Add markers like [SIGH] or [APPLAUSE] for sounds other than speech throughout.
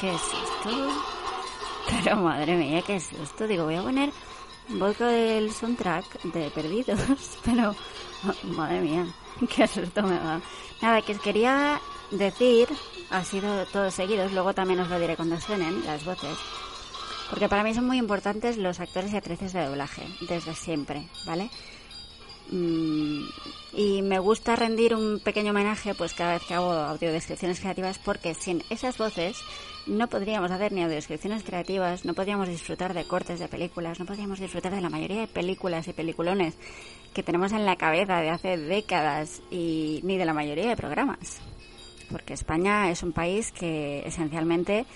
¿Qué es esto? Pero madre mía, ¿qué es esto? Digo, voy a poner voy con el soundtrack de Perdidos, [LAUGHS] pero madre mía, qué susto me va. Nada, que os quería decir, ha sido todos seguidos, luego también os lo diré cuando suenen las voces, porque para mí son muy importantes los actores y actrices de doblaje, desde siempre, ¿vale? Mm, y me gusta rendir un pequeño homenaje pues cada vez que hago audiodescripciones creativas porque sin esas voces no podríamos hacer ni audiodescripciones creativas, no podríamos disfrutar de cortes de películas, no podríamos disfrutar de la mayoría de películas y peliculones que tenemos en la cabeza de hace décadas y ni de la mayoría de programas. Porque España es un país que esencialmente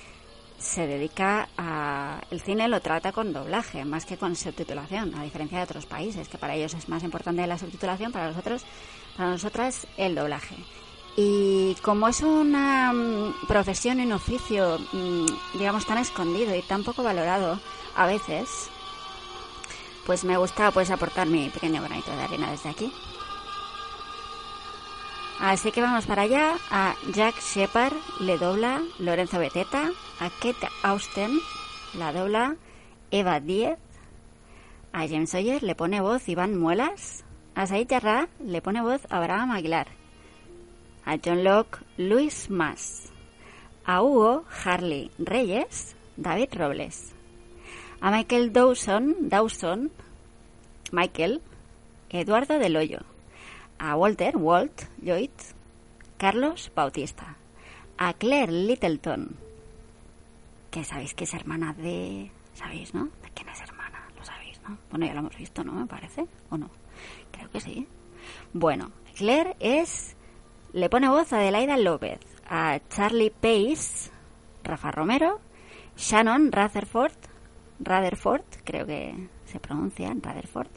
se dedica a el cine lo trata con doblaje más que con subtitulación a diferencia de otros países que para ellos es más importante la subtitulación para nosotros para nosotras el doblaje. Y como es una mm, profesión en oficio mm, digamos tan escondido y tan poco valorado a veces pues me gusta pues aportar mi pequeño granito de arena desde aquí Así que vamos para allá. A Jack Shepard le dobla Lorenzo Beteta. A Kate Austen la dobla Eva Diez. A James Sawyer le pone voz Iván Muelas. A Said Jarrah le pone voz Abraham Aguilar. A John Locke Luis Mas. A Hugo Harley Reyes David Robles. A Michael Dawson, Dawson Michael Eduardo Del a Walter, Walt, Lloyd, Carlos Bautista, a Claire Littleton, que sabéis que es hermana de... ¿Sabéis, no? ¿De quién es hermana? Lo sabéis, ¿no? Bueno, ya lo hemos visto, ¿no? Me parece, ¿o no? Creo que sí. Bueno, Claire es... Le pone voz a Adelaida López, a Charlie Pace, Rafa Romero, Shannon Rutherford, Rutherford, creo que se pronuncia Rutherford,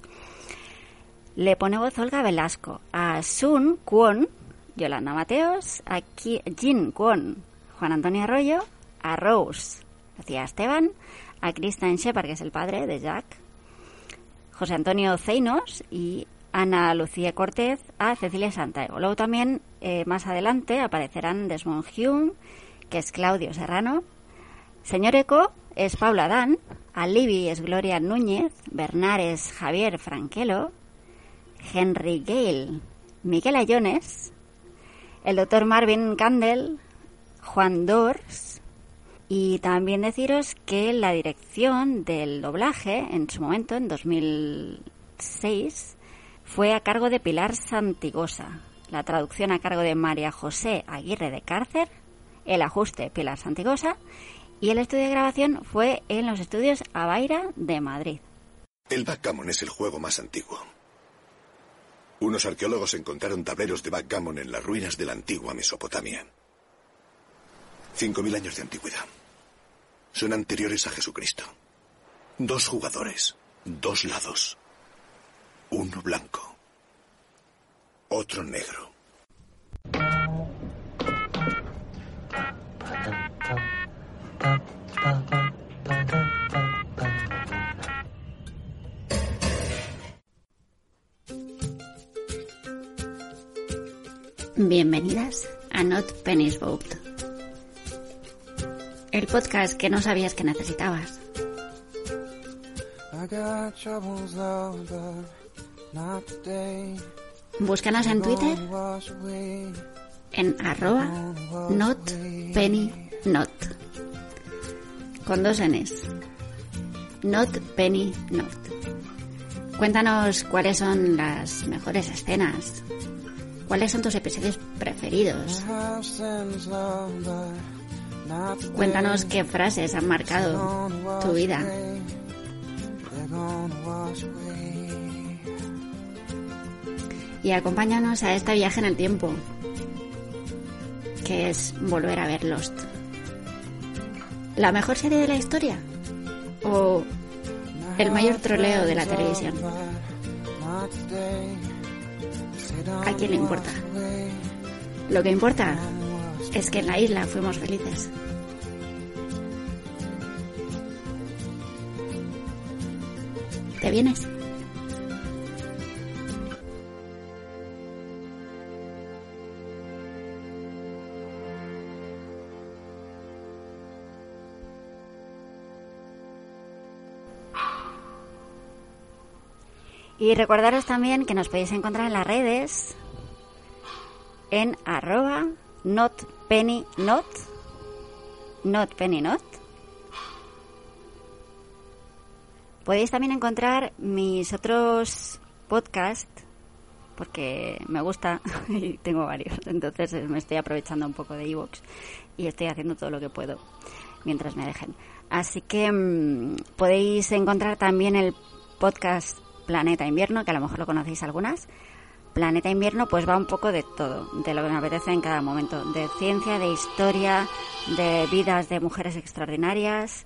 le pone voz Olga Velasco, a Sun Kwon, Yolanda Mateos, a Jin Kwon, Juan Antonio Arroyo, a Rose, Lucía Esteban, a Kristen Shepard, que es el padre de Jack, José Antonio Zeinos y Ana Lucía Cortez a Cecilia Santiago. Luego también eh, más adelante aparecerán Desmond Hume, que es Claudio Serrano, Señor Eco es Paula Dan, a Libby es Gloria Núñez, Bernard es Javier Franquelo, Henry Gale, Miguel Ayones, el doctor Marvin Candel, Juan Dors y también deciros que la dirección del doblaje en su momento, en 2006, fue a cargo de Pilar Santigosa, la traducción a cargo de María José Aguirre de Cárcer, el ajuste Pilar Santigosa y el estudio de grabación fue en los estudios Avaira de Madrid. El backgammon es el juego más antiguo. Unos arqueólogos encontraron tableros de backgammon en las ruinas de la antigua Mesopotamia. Cinco mil años de antigüedad. Son anteriores a Jesucristo. Dos jugadores, dos lados. Uno blanco, otro negro. Bienvenidas a Not Penny's Boat. El podcast que no sabías que necesitabas. Búscanos en Twitter en arroba not penny not con dos Ns not penny not cuéntanos cuáles son las mejores escenas ¿Cuáles son tus episodios preferidos? Cuéntanos qué frases han marcado tu vida. Y acompáñanos a este viaje en el tiempo, que es volver a ver Lost. ¿La mejor serie de la historia? ¿O el mayor troleo de la televisión? ¿A quién le importa? Lo que importa es que en la isla fuimos felices. ¿Te vienes? Y recordaros también que nos podéis encontrar en las redes en arroba notpennynot, notpennynot. Podéis también encontrar mis otros podcasts, porque me gusta [LAUGHS] y tengo varios, entonces me estoy aprovechando un poco de iVoox y estoy haciendo todo lo que puedo mientras me dejen. Así que mm, podéis encontrar también el podcast Planeta Invierno, que a lo mejor lo conocéis algunas. Planeta Invierno pues va un poco de todo, de lo que me apetece en cada momento, de ciencia, de historia, de vidas de mujeres extraordinarias,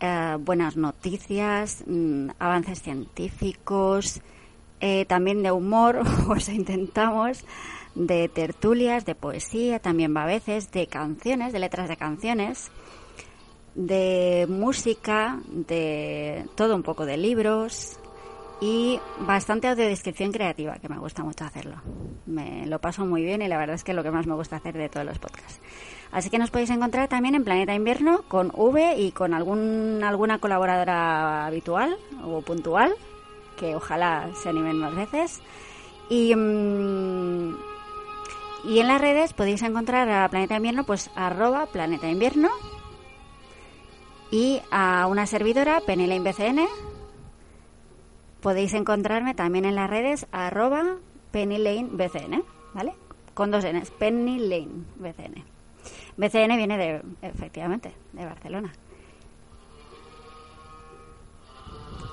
eh, buenas noticias, mm, avances científicos, eh, también de humor, [LAUGHS] pues intentamos, de tertulias, de poesía, también va a veces, de canciones, de letras de canciones, de música, de todo un poco de libros, y bastante audiodescripción creativa, que me gusta mucho hacerlo. Me lo paso muy bien y la verdad es que es lo que más me gusta hacer de todos los podcasts. Así que nos podéis encontrar también en Planeta Invierno con V y con algún, alguna colaboradora habitual o puntual, que ojalá se animen más veces. Y, mm, y en las redes podéis encontrar a Planeta Invierno, pues arroba Planeta Invierno y a una servidora, Penela BCN, podéis encontrarme también en las redes arroba PennyLaneBCN, ¿vale? Con dos Ns, PennyLaneBCN. BCN viene de, efectivamente, de Barcelona.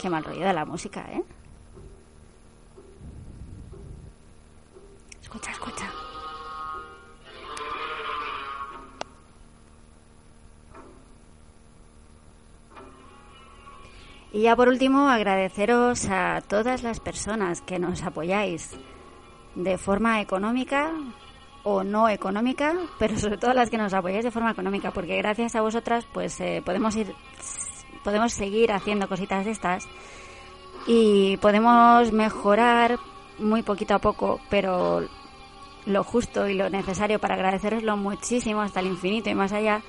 Qué mal ruido la música, ¿eh? Escucha, escucha. Y ya por último, agradeceros a todas las personas que nos apoyáis de forma económica o no económica, pero sobre todo las que nos apoyáis de forma económica, porque gracias a vosotras pues eh, podemos ir podemos seguir haciendo cositas de estas y podemos mejorar muy poquito a poco, pero lo justo y lo necesario para agradeceroslo muchísimo hasta el infinito y más allá,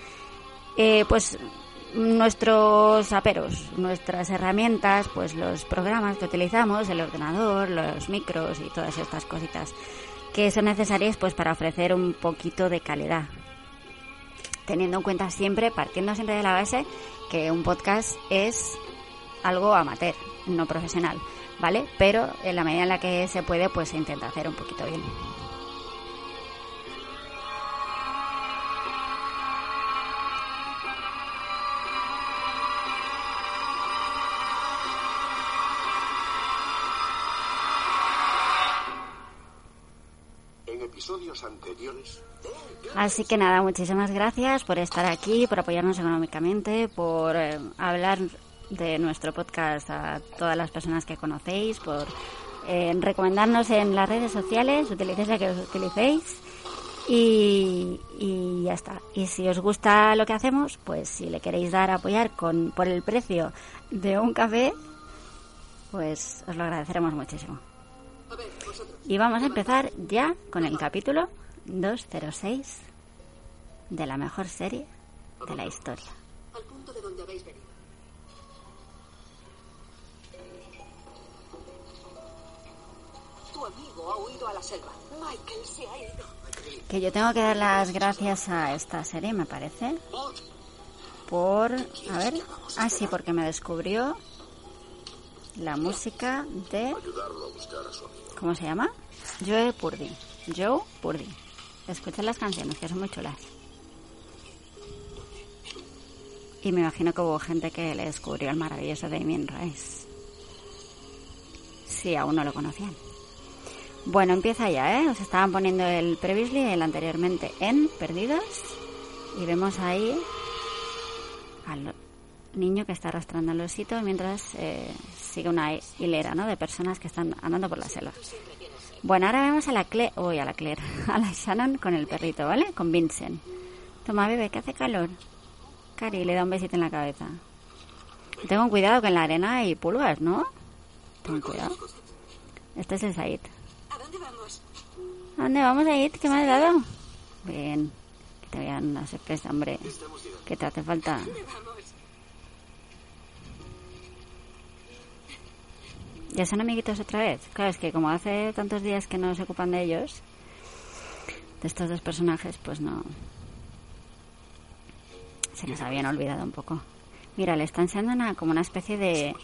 eh, pues nuestros aperos, nuestras herramientas, pues los programas que utilizamos, el ordenador, los micros y todas estas cositas que son necesarias pues para ofrecer un poquito de calidad. Teniendo en cuenta siempre, partiendo siempre de la base que un podcast es algo amateur, no profesional, ¿vale? Pero en la medida en la que se puede, pues se intenta hacer un poquito bien. Así que nada, muchísimas gracias por estar aquí, por apoyarnos económicamente, por eh, hablar de nuestro podcast a todas las personas que conocéis, por eh, recomendarnos en las redes sociales, utilicéis la que os utilicéis. Y, y, ya está. Y si os gusta lo que hacemos, pues si le queréis dar a apoyar con, por el precio de un café, pues os lo agradeceremos muchísimo. Y vamos a empezar ya con el capítulo 206 de la mejor serie de la historia. Al punto de donde habéis venido. Tu amigo ha huido a la selva. Michael se ha ido. Que yo tengo que dar las gracias a esta serie, me parece. Por. A ver. Ah, sí, porque me descubrió la música de. ¿Cómo se llama? Joe Purdy. Joe Purdy. Escuchen las canciones, que son muy chulas. Y me imagino que hubo gente que le descubrió el maravilloso Damien Rice. Si aún no lo conocían. Bueno, empieza ya, ¿eh? Os estaban poniendo el previously, el anteriormente en Perdidos. Y vemos ahí al niño que está arrastrando el osito mientras eh, sigue una hilera, ¿no? De personas que están andando por la selva. Bueno, ahora vemos a la Claire, uy, a la Claire, [LAUGHS] a la Shannon con el perrito, ¿vale? Con Vincent. Toma, bebé, que hace calor. Cari, le da un besito en la cabeza. Tengo cuidado que en la arena hay pulgas, ¿no? Ten cuidado. Este es el Said. ¿A dónde vamos? ¿A dónde vamos, Said? ¿Qué me has dado? Bien. Que te vean una sorpresa, hombre. Que te hace falta. ¿Ya son amiguitos otra vez? Claro, es que como hace tantos días que no se ocupan de ellos, de estos dos personajes, pues no. Se les habían olvidado un poco. Mira, le están enseñando una, como una especie de,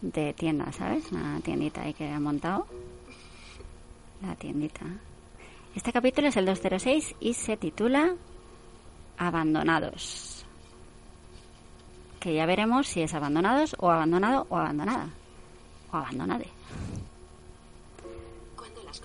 de tienda, ¿sabes? Una tiendita ahí que ha montado. La tiendita. Este capítulo es el 206 y se titula Abandonados. Que ya veremos si es abandonados o abandonado o abandonada. O abandonade. ¿Cuándo la has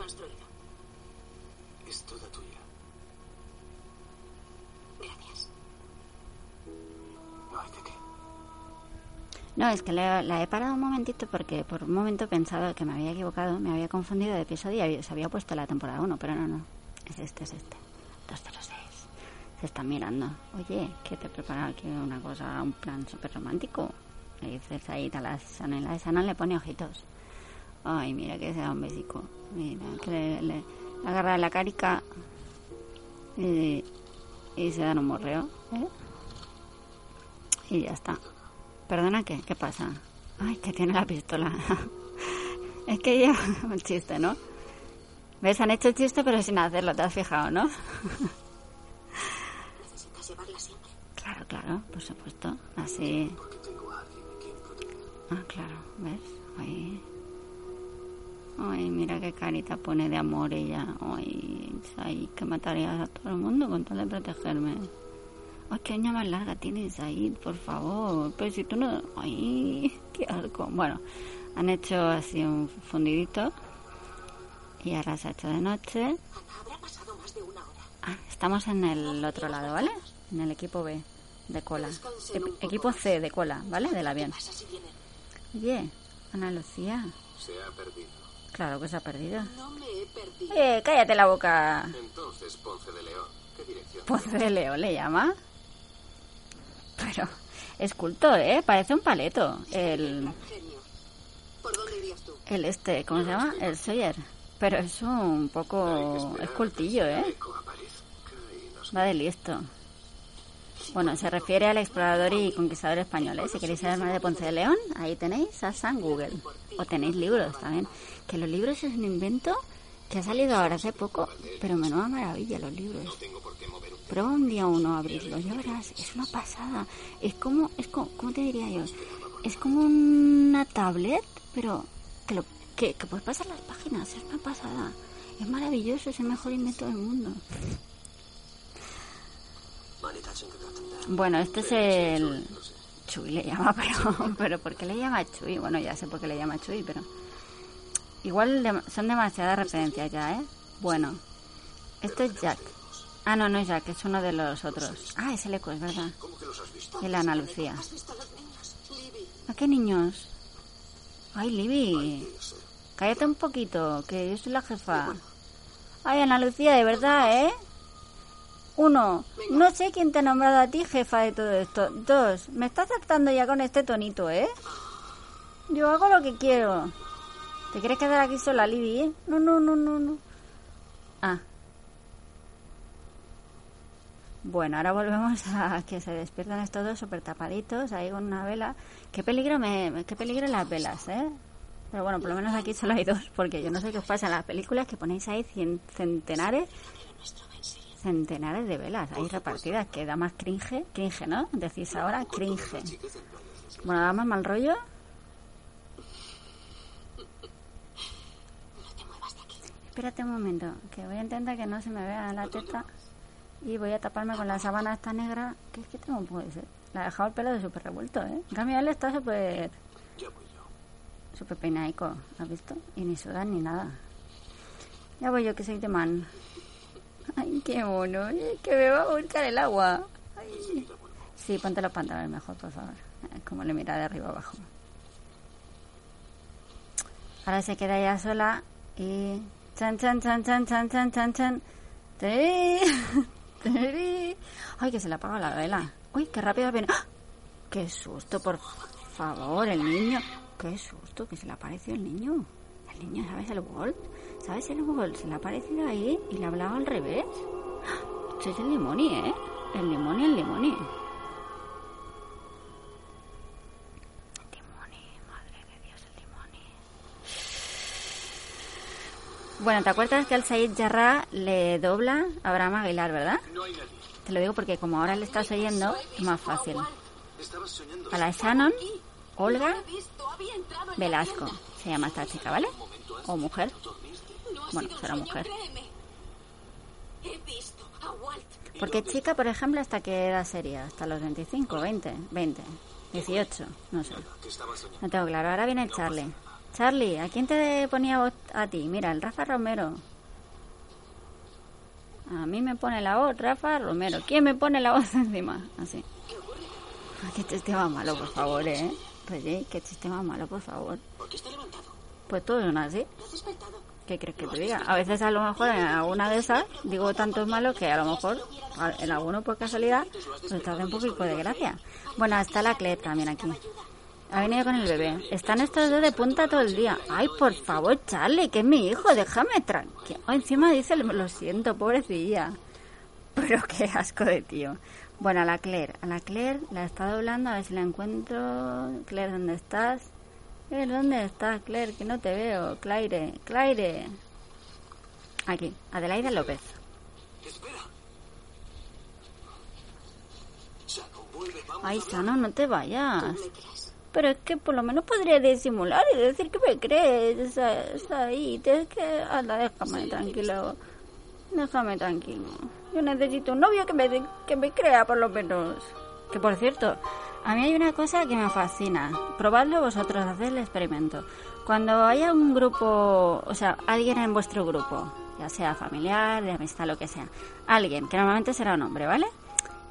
No, es que la, he parado un momentito porque por un momento he pensado que me había equivocado, me había confundido de episodio y se había puesto la temporada 1, pero no, no. Es este, es este. 206. Se están mirando. Oye, que te he preparado aquí una cosa, un plan súper romántico. Le dices ahí a la Sana le pone ojitos. Ay, mira que se da un besico. Mira, que le, le agarra la carica y, y se dan un morreo. ¿eh? Y ya está. ¿Perdona qué? ¿Qué pasa? Ay, que tiene la pistola. [LAUGHS] es que ya... [LAUGHS] Un chiste, ¿no? ¿Ves? Han hecho el chiste pero sin hacerlo, ¿te has fijado, no? Necesitas llevarla siempre. claro, claro, por supuesto. Así... Ah, claro, ¿ves? Ay... Ay, mira qué carita pone de amor ella. Ay, ay, que matarías a todo el mundo con tal de protegerme. Ay, qué uña más larga tienes, Said, por favor. Pero si tú no... Ay, qué asco. Bueno, han hecho así un fundidito. Y ahora se ha hecho de noche. Ah, estamos en el otro lado, ¿vale? En el equipo B de cola. Ep- equipo C de cola, ¿vale? Del avión. Oye, Ana Lucía. Se ha perdido. Claro que se ha perdido. No me he perdido. Oye, cállate la boca. Entonces, Ponce de León. ¿Qué dirección? Ponce de León le llama. Pero es ¿eh? Parece un paleto. El, el este, ¿cómo se llama? El Sawyer. Pero es un poco... Es cultillo, ¿eh? Va de listo. Bueno, se refiere al explorador y conquistador español. ¿eh? Si queréis saber más de Ponce de León, ahí tenéis a San Google. O tenéis libros también. Que los libros es un invento que ha salido ahora hace poco, pero menuda maravilla los libros. Prueba un día uno a abrirlo, ya verás, es una pasada. Es como, es como, ¿cómo te diría yo? Es como una tablet, pero que, lo, que, que puedes pasar las páginas, es una pasada. Es maravilloso, es el mejor invento del mundo. Bueno, este es el... Chuy le llama, [LAUGHS] pero, pero ¿por qué le llama Chuy? Bueno, ya sé por qué le llama Chuy, pero... Igual son demasiadas referencias ya, ¿eh? Bueno, esto es Jack. Ah, no, no es Jack, es uno de los otros. Ah, es el eco, es verdad. ¿Cómo que los has visto? Y la Ana Lucía. ¿Has visto a los niños? Libby. ¿A qué niños? Ay, Libby. Cállate un poquito, que yo soy la jefa. Ay, Ana Lucía, de verdad, ¿eh? Uno, no sé quién te ha nombrado a ti jefa de todo esto. Dos, me estás tratando ya con este tonito, ¿eh? Yo hago lo que quiero. ¿Te quieres quedar aquí sola, Libby, eh? No, no, no, no, no. Ah. Bueno, ahora volvemos [LAUGHS] a que se despiertan estos dos súper tapaditos ahí con una vela. Qué peligro, me, qué peligro las velas, ¿eh? Pero bueno, por lo menos aquí solo hay dos, porque yo no sé qué os pasa en las películas que ponéis ahí cien- centenares, centenares de velas ahí repartidas, que da más cringe, cringe, ¿no? Decís ahora cringe. Bueno, da más mal rollo. Espérate un momento, que voy a intentar que no se me vea la teta y voy a taparme con la sábana esta negra, que es que tengo un poco de sed. La he dejado el pelo de súper revuelto, ¿eh? En cambio, él está súper súper peinaico, ¿has visto? Y ni suda ni nada. Ya voy yo, que soy de man. Ay, qué mono, es que me va a buscar el agua. Ay. Sí, ponte los pantalones mejor, por favor. Eh, Como le mira de arriba abajo. Ahora se queda ya sola y... Chan, chan, chan, chan, chan, chan, chan, chan. [LAUGHS] Ay, que se le apaga la vela. Uy, qué rápido viene. ¡Ah! Qué susto, por favor, el niño. Qué susto, que se le apareció el niño. El niño, ¿sabes el Walt? ¿Sabes el Walt? Se le ha aparecido ahí y le ha hablado al revés. ¡Ah! Es el limoni, ¿eh? El limoni, el limoni. Bueno, ¿te acuerdas que al Said Jarrah le dobla a Abraham Aguilar, verdad? Te lo digo porque como ahora le estás oyendo, es más fácil. A la Shannon, Olga Velasco, se llama esta chica, ¿vale? O mujer. Ha Bueno, será mujer. Porque chica, por ejemplo, ¿hasta qué edad sería? ¿Hasta los 25, 20, 20, 18? No sé. No tengo claro. Ahora viene Charlie. Charlie, ¿a quién te ponía voz a ti? Mira, el Rafa Romero. A mí me pone la voz Rafa Romero. ¿Quién me pone la voz [LAUGHS] encima? Así. Ah, Qué chiste más malo, por favor, ¿eh? Reyes, qué chiste más malo, por favor. ¿Por qué está levantado? Pues todos son así. ¿No has despertado? ¿Qué crees que te diga? A veces a lo mejor en alguna de esas digo tanto es malo que a lo mejor en alguno por casualidad pues te hace un poquito de gracia. Bueno, está la Claire también aquí. Ha venido con el bebé. Están estos dos de punta todo el día. Ay, por favor, Charlie, que es mi hijo, déjame tranquilo. Encima dice, lo siento, pobrecilla. Pero qué asco de tío. Bueno, a la Claire. A la Claire la está doblando, a ver si la encuentro. Claire, ¿dónde estás? Claire, ¿dónde estás, Claire? Que no te veo. Claire, Claire. Aquí, Adelaida López. Espera. Shannon, vuelve, vamos. Ay, Sano, no te vayas. Pero es que por lo menos podría disimular y decir que me crees. Está, está ahí. Tienes que... Anda, déjame tranquilo. Déjame tranquilo. Yo necesito un novio que me, que me crea, por lo menos. Que por cierto, a mí hay una cosa que me fascina. Probadlo vosotros, haced el experimento. Cuando haya un grupo, o sea, alguien en vuestro grupo, ya sea familiar, de amistad, lo que sea, alguien, que normalmente será un hombre, ¿vale?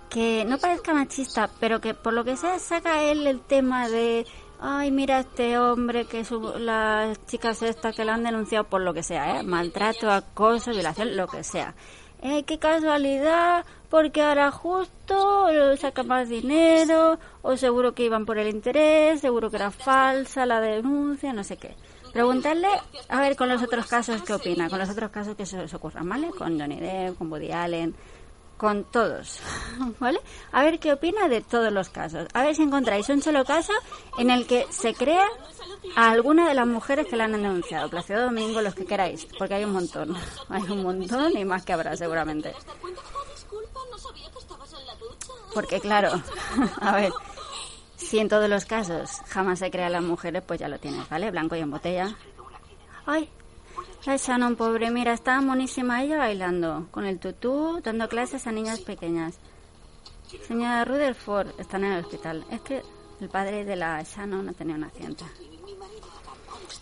Que no parezca machista, pero que por lo que sea saca él el tema de, ay, mira este hombre que su, las chicas estas que le han denunciado por lo que sea, ¿eh? maltrato, acoso, violación, lo que sea. Eh, qué casualidad, porque ahora justo eh, saca más dinero, o seguro que iban por el interés, seguro que era falsa la denuncia, no sé qué. Preguntarle, a ver, con los otros casos, ¿qué opina? Con los otros casos que se os ocurran, ¿vale? Con Johnny Depp, con Woody Allen, con todos, [LAUGHS] ¿vale? A ver qué opina de todos los casos. A ver si encontráis un solo caso en el que se crea a alguna de las mujeres que la han denunciado. Placido Domingo, los que queráis, porque hay un montón. [LAUGHS] Hay un montón y más que habrá seguramente. Porque claro, [LAUGHS] a ver, si en todos los casos jamás se crean las mujeres, pues ya lo tienes, ¿vale? Blanco y en botella. Ay, la Shannon, pobre, mira, estaba monísima ella bailando, con el tutú, dando clases a niñas pequeñas. Señora Rutherford, están en el hospital. Es que el padre de la Shannon ha tenido un accidente.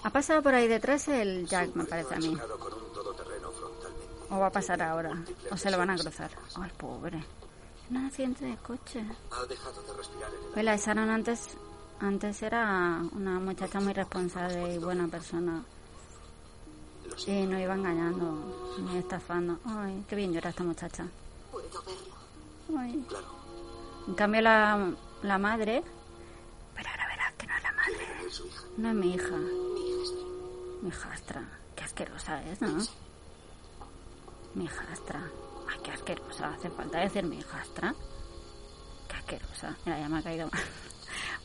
Ha pasado por ahí detrás el Jack, me parece a mí. O va a pasar ahora, o se lo van a cruzar. Ay, pobre. Un accidente de coche. Ha dejado de respirar en el Pues la Sharon antes, antes era una muchacha muy responsable y buena persona. Y no iba engañando ni estafando. Ay, qué bien llora esta muchacha. Puedo verlo. Ay. Claro. En cambio la, la madre... Pero ahora verás que no es la madre. Es su hija. No es mi hija. Mi hijastra. Mi hijastra. Qué asquerosa es, ¿no? Mi hijastra. Ay, qué asquerosa. Hace falta decir mi hijastra. Qué asquerosa. Mira, ya me ha caído mal. [LAUGHS]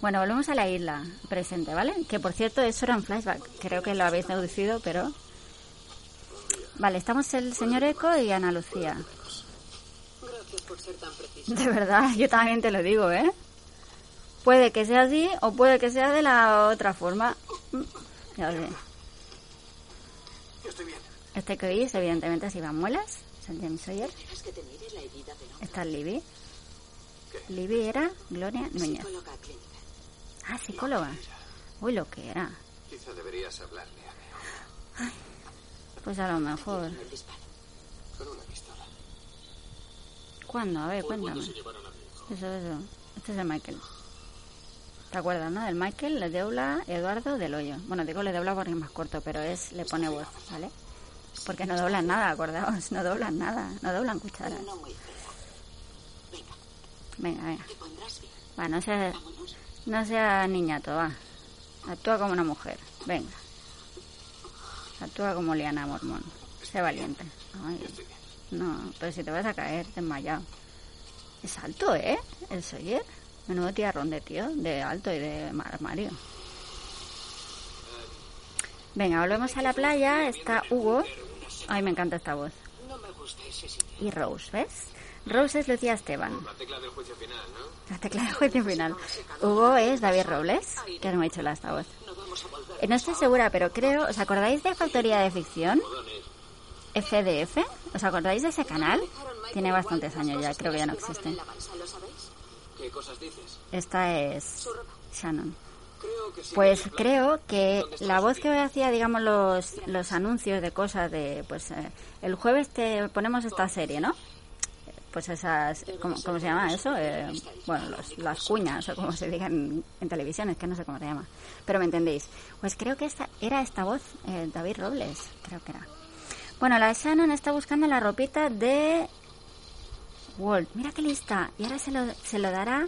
Bueno, volvemos a la isla presente, ¿vale? Que por cierto, eso era un flashback. Creo que lo habéis deducido, pero... Vale, estamos el señor Eco y Ana Lucía. Gracias por ser tan preciso. De verdad, yo también te lo digo, ¿eh? Puede que sea así o puede que sea de la otra forma. Ya lo sé. Yo estoy bien. Este que oís, evidentemente, es Iván Muelas, el James Sawyer. ¿Quieres que te mire la herida del hombre? Está Libby. ¿Qué? Libby era Gloria Núñez. Psicóloga clínica. Ah, psicóloga. Uy, lo que era. Quizá deberías hablarle a Neo. Pues a lo mejor. ¿Cuándo? A ver, cuéntame. Eso, eso. Este es el Michael. ¿Te acuerdas, no? Del Michael le dobla Eduardo del Hoyo. Bueno, digo le dobla porque es más corto, pero es le pone voz, ¿vale? Porque no doblan nada, acordaos. No doblan nada. No doblan cucharas. Venga, Venga. Va, no sea, Vámonos. no sea niñato, va. Actúa como una mujer. Venga. Actúa como Liana Mormón. Sé valiente. Ay, no, pero si te vas a caer, desmayado. Es alto, ¿eh? El Sawyer. Menudo tiarrón de tío, de alto y de armario. Venga, volvemos a la playa. Está Hugo. Ay, me encanta esta voz. Y Rose, ¿ves? Rose es Lucía Esteban. La tecla del juicio final, ¿no? La tecla de juicio final. Hugo es David Robles, que no me ha hecho la esta voz. No. Eh, No estoy segura, pero creo... ¿Os acordáis de Factoría de Ficción? FDF. ¿Os acordáis de ese canal? Tiene bastantes años ya, creo que ya no existe. ¿Qué cosas dices? Esta es Shannon. Pues creo que la voz que hacía, digamos, los, los anuncios de cosas de, pues, eh, el jueves te ponemos esta serie, ¿no? Pues esas, ¿cómo, cómo se llama eso? Eh, bueno, los- las cuñas, o como se diga en, en televisión, es que no sé cómo se llama. Pero me entendéis. Pues creo que esta era esta voz, eh, David Robles, creo que era. Bueno, la Shannon está buscando la ropita de Walt. Mira qué lista. Y ahora se lo, se lo dará.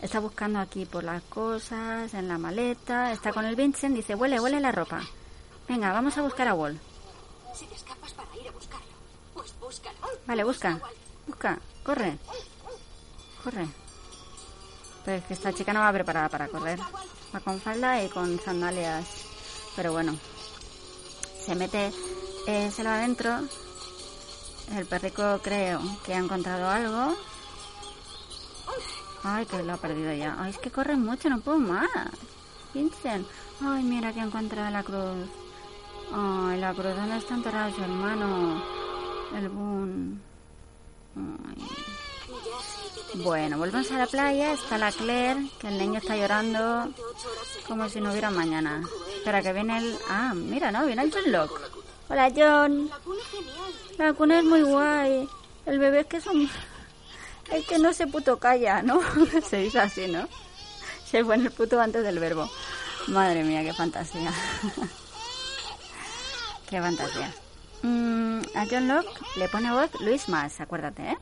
Está buscando aquí por las cosas, en la maleta. Está con el Vincent. Dice, huele, huele la ropa. Venga, vamos a buscar a Walt. Si te escapas para ir a buscarlo, pues búscalo. Vale, busca. Busca. Corre. Corre. Pero es que esta chica no va preparada para correr. Va con falda y con sandalias. Pero bueno. Se mete eh, se lo adentro. El perrico creo que ha encontrado algo. Ay, que lo ha perdido ya. Ay, es que corre mucho, no puedo más. Vincent. Ay, mira que ha encontrado la cruz. Ay, la cruz. ¿Dónde está enterrado su hermano? El Boon. Bueno, volvemos a la playa. Está la Claire, que el niño está llorando como si no hubiera mañana. Espera, que viene el... Ah, mira, ¿no? Viene el John Locke. Hola, John. La cuna es muy guay. El bebé es que es un... Es que no se puto calla, ¿no? [LAUGHS] se dice así, ¿no? Se pone el puto antes del verbo. Madre mía, qué fantasía. [LAUGHS] qué fantasía. Mm, a John Locke le pone voz Luis Más, acuérdate, ¿eh?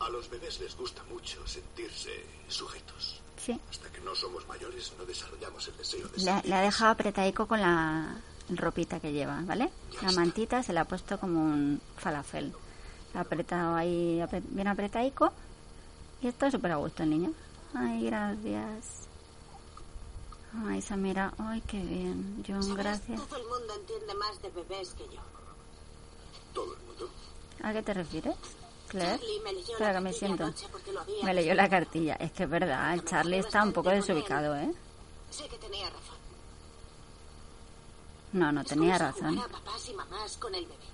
A los bebés les gusta mucho sentirse sujetos. Sí. Hasta que no somos mayores no desarrollamos el deseo de Le, ser. le ha dejado apretadico con la ropita que lleva, ¿vale? La mantita se la ha puesto como un falafel. La ha apretado ahí bien apretadico. Y está súper a gusto el niño. Ay, gracias. Ay, Samira, ay, qué bien. John, gracias. Todo el mundo entiende más de bebés que yo. Todo el mundo. ¿A qué te refieres, Claire? Charlie me leyó Espera, la que me siento. Me leyó la cartilla. Es que es verdad, el Charlie está un poco desubicado, ¿eh? Sé que tenía razón. No, no tenía razón. Jugar a papás y mamás con el bebé.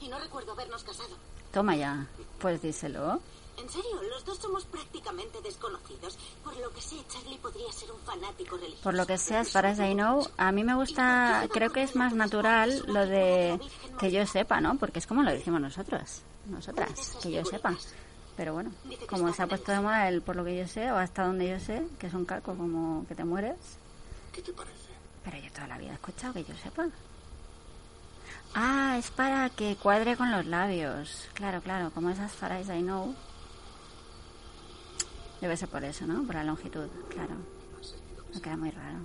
Y no recuerdo habernos casado. Toma ya. Pues díselo. En serio, los dos somos prácticamente desconocidos. Por lo que sé, Charlie podría ser un fanático religioso. Por lo que sea, as far as I know, a mí me gusta, creo que es más natural lo de que yo sepa, ¿no? Porque es como lo decimos nosotros, nosotras, que yo sepa. Pero bueno, como se ha puesto de moda el por lo que yo sé, o hasta donde yo sé, que es un caco como que te mueres, ¿Qué te parece? pero yo toda la vida he escuchado que yo sepa. Ah, es para que cuadre con los labios. Claro, claro, como es as far as I know. Debe ser por eso, ¿no? Por la longitud, claro. Me queda muy raro.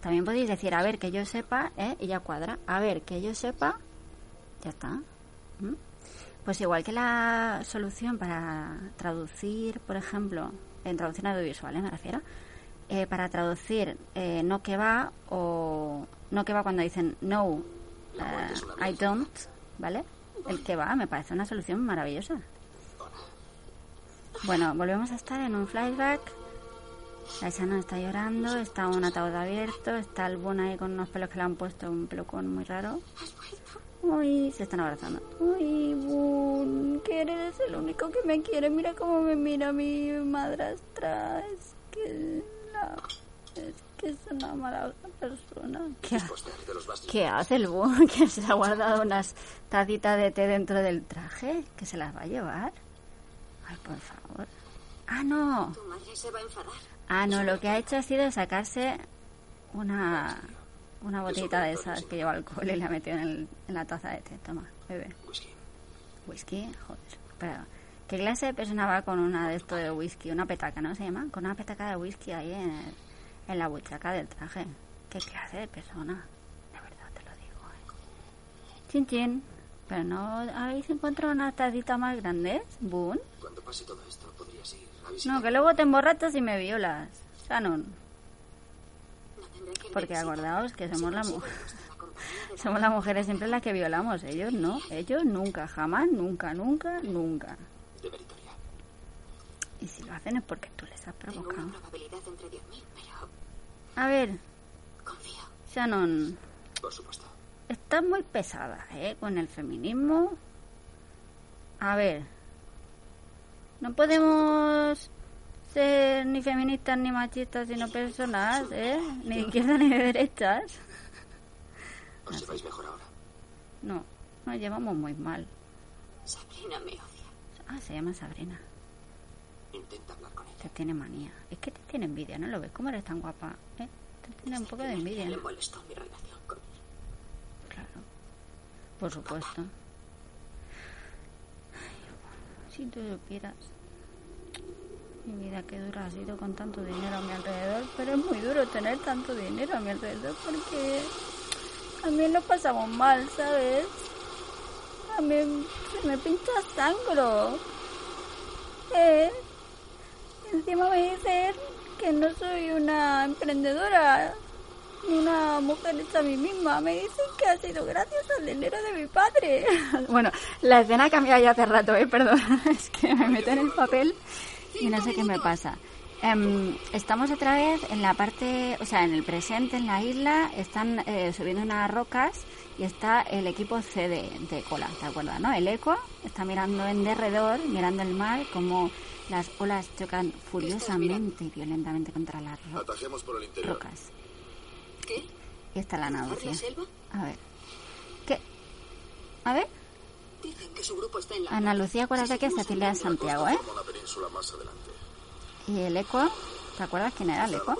También podéis decir, a ver, que yo sepa, ¿eh? Y ya cuadra. A ver, que yo sepa, ya está. ¿Mm? Pues igual que la solución para traducir, por ejemplo, en traducción audiovisual, ¿eh? me refiero, eh, para traducir eh, no que va o no que va cuando dicen no, eh, I don't, ¿vale? El que va me parece una solución maravillosa. Bueno, volvemos a estar en un flashback. La Shannon está llorando, está un ataúd abierto, está el Boone ahí con unos pelos que le han puesto, un pelucón muy raro. Uy, se están abrazando. Uy, Boone, que eres el único que me quiere. Mira cómo me mira mi madrastra. Es que la... Es que es una mala persona. ¿Qué, ha- ¿Qué hace el Boone? [LAUGHS] Que se ha guardado unas tacitas de té dentro del traje. ¿Que se las va a llevar? Ay, por favor. Ah, no. Tu madre se va a enfadar. Ah, no, lo que ha hecho ha sido sacarse una, una botellita de esas que lleva alcohol y la ha metido en, el- en la taza de té. Toma, bebe. Whisky. Whisky, joder. Pero, ¿qué clase de persona va con una de esto de whisky? Una petaca, ¿no se llama? Con una petaca de whisky ahí en, el- en la buchaca del traje. ¿Qué clase de persona? De verdad te lo digo, ¿eh? Chin, chin. Pero no habéis encontrado una tacita más grande, Boone. Cuando pase todo esto, podrías ir a visitar. No, que luego te emborrachas y me violas. Shannon. Porque acordaos que somos la mu- [LAUGHS] somos las mujeres siempre las que violamos, ellos no, ellos nunca, jamás, nunca, nunca, nunca. Y si lo hacen es porque tú les has Tengo provocado. una probabilidad entre 10.000, pero A ver, confío. Shannon, Por supuesto. Estás muy pesada, ¿eh? Con el feminismo. A ver, no podemos ser ni feministas ni machistas sino personas, ¿eh? Ni de izquierda ni de derechas. [LAUGHS] Os lleváis mejor ahora. No, nos llevamos muy mal. Sabrina me odia. Ah, se llama Sabrina. Intenta hablar con ella. Te tiene manía. Es que te tiene envidia, ¿no lo ves? ¿Cómo eres tan guapa? ¿Eh? Te tiene un poco de envidia. Le molestó mi relación. Por supuesto. Ay, si tú supieras. Mi vida qué dura ha sido con tanto dinero a mi alrededor, pero es muy duro tener tanto dinero a mi alrededor porque también lo pasamos mal, ¿sabes? A mí se me pincha sangro. ¿Eh? Encima me dicen que no soy una emprendedora una mujer hecha a mí misma. Me dicen que ha sido gracias al dinero de mi padre. [LAUGHS] Bueno, la escena ha cambiado ya hace rato, ¿eh? Perdón. [LAUGHS] Es que me meto en el papel y no sé qué me pasa. Em, estamos otra vez en la parte, o sea, en el presente, en la isla, están eh, subiendo unas rocas y está el equipo C de, de cola, ¿te acuerdas? ¿No? El eco está mirando en derredor, mirando el mar, como las olas chocan furiosamente y violentamente contra las ro- Atajemos por el interior. rocas. ¿Qué? Y está la ¿Por náusea. la selva? A ver. ¿Qué? A ver. Dicen que su grupo está en la... Ana Lucía, acuérdate que Cecilia es Santiago, ¿eh? Península más adelante. Y el eco, ¿te acuerdas quién era el eco?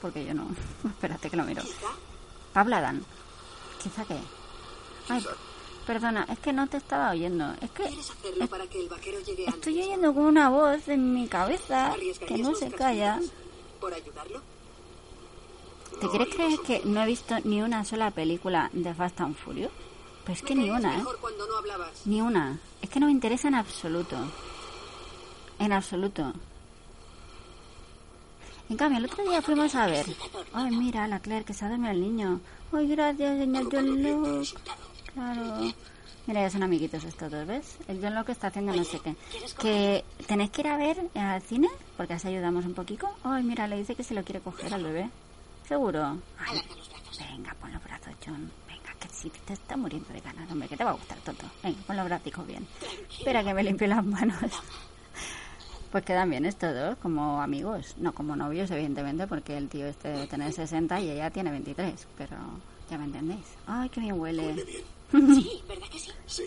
Porque yo no. [LAUGHS] Espérate que lo miro. Quizá Pablo Adán. ¿Quizá qué? Ay, Quizá. perdona, es que no te estaba oyendo. Es que quieres hacerlo para que el vaquero llegue antes. estoy oyendo como una voz en mi cabeza que ¿Arriesgarías no se calla. ¿Por ayudarlo? ¿Te quieres creer que no he visto ni una sola película de Fast and Furious? Pues es que ni una, ¿eh? no. Ni una. Es que no me interesa en absoluto. En absoluto. En cambio, el otro día fuimos a ver. Ay, mira, la Claire, que se ha dormido el niño. Ay, gracias, señor John Locke. Claro. Mira, ya son amiguitos estos dos, ¿ves? El John Locke está haciendo no sé qué. Que tenéis que ir a ver al cine, porque así ayudamos un poquito. Ay, mira, le dice que se lo quiere coger al bebé. ¿Seguro? Ay, venga, pon los brazos, John. Venga, que si te está muriendo de ganas, hombre, que te va a gustar todo. Venga, pon los brazos bien. Espera que me limpie las manos. Pues quedan bien estos dos, como amigos. No como novios, evidentemente, porque el tío este debe tener 60 y ella tiene 23. Pero ya me entendéis. Ay, qué bien Huele huele. bien. [LAUGHS] Sí, ¿verdad que sí? Sí.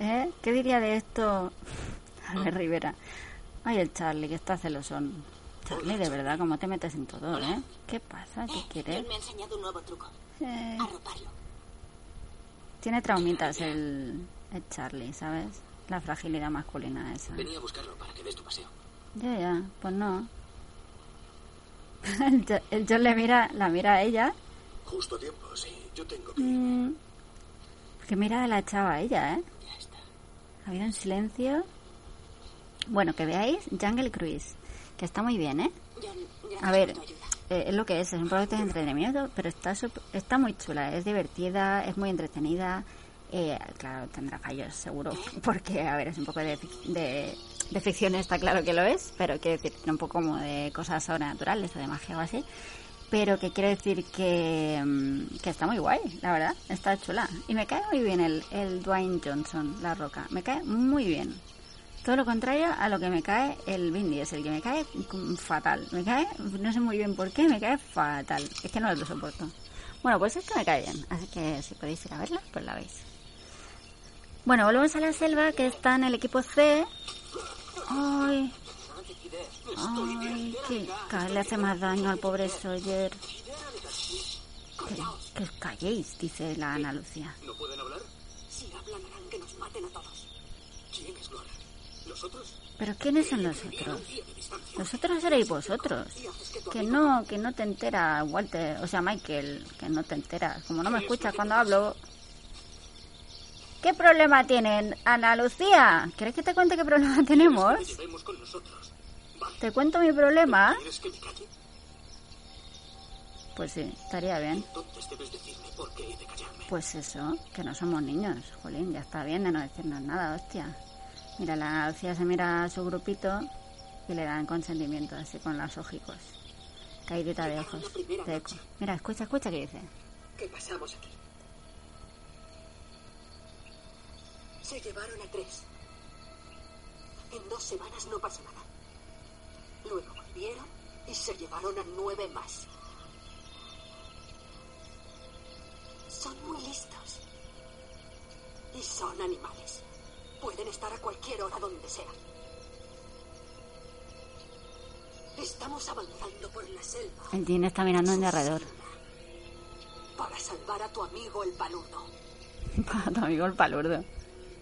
¿Eh? ¿Qué diría de esto? A ver, Rivera. Ay, el Charlie, que está celosón. Charlie, de verdad, ¿cómo te metes en todo, eh? ¿Qué pasa? ¿Qué quieres? Él me ha enseñado un nuevo truco. Eh, Arroparlo. tiene traumitas el, el Charlie, ¿sabes? La fragilidad masculina esa. Venía a buscarlo para que des tu paseo. Ya, ya, pues no. [LAUGHS] El Jo- el John le mira, la mira a ella, Justo a tiempo, sí. Yo tengo que... mm, que mira a la chava a ella, ¿eh? Ya está. Ha habido un silencio. Bueno, que veáis Jungle Cruise, que está muy bien, ¿eh? A ver, eh, es lo que es, es un proyecto de entretenimiento, pero está está muy chula, es divertida, es muy entretenida. Eh, claro, tendrá fallos, seguro, porque, a ver, es un poco de, de, de ficción, está claro que lo es, pero quiero decir, un poco como de cosas sobrenaturales o de magia o así. Pero que quiero decir que, mm, que está muy guay, la verdad, está chula. Y me cae muy bien el, el Dwayne Johnson, la roca, me cae muy bien. Todo lo contrario a lo que me cae el Vin Diesel, que me cae fatal. Me cae, no sé muy bien por qué, me cae fatal. Es que no lo soporto. Bueno, pues esto me cae bien, así que si podéis ir a verla, pues la veis. Bueno, volvemos a la selva, que está en el equipo C. Ay, ay, que le hace más daño al pobre Sawyer. Que, que os calléis, dice la Ana Lucía. ¿No pueden hablar? ¿Pero quiénes son los otros? Los otros seréis vosotros. Que no, que no te entera, Walter, o sea, Michael, que no te enteras. Como no me escuchas cuando hablo. ¿Qué problema tienen, Ana Lucía? ¿Quieres que te cuente qué problema [LAUGHS] tenemos? ¿Te cuento mi problema? Pues sí, estaría bien. Pues eso, que no somos niños, Jolín, ya está bien de no decirnos nada, hostia. Mira, la Lucía se mira a su grupito y le dan consentimiento, así con los ojicos. Caidita de ojos, de eco. Mira, escucha, escucha qué dice. ¿Qué pasamos aquí? Se llevaron a tres. En dos semanas no pasó nada. Luego volvieron y se llevaron a nueve más. Son muy listos. Y son animales. Pueden estar a cualquier hora donde sea. Estamos avanzando por la selva. El Jean está mirando en derredor. Para salvar a tu amigo el palurdo. [LAUGHS] Para tu amigo el palurdo.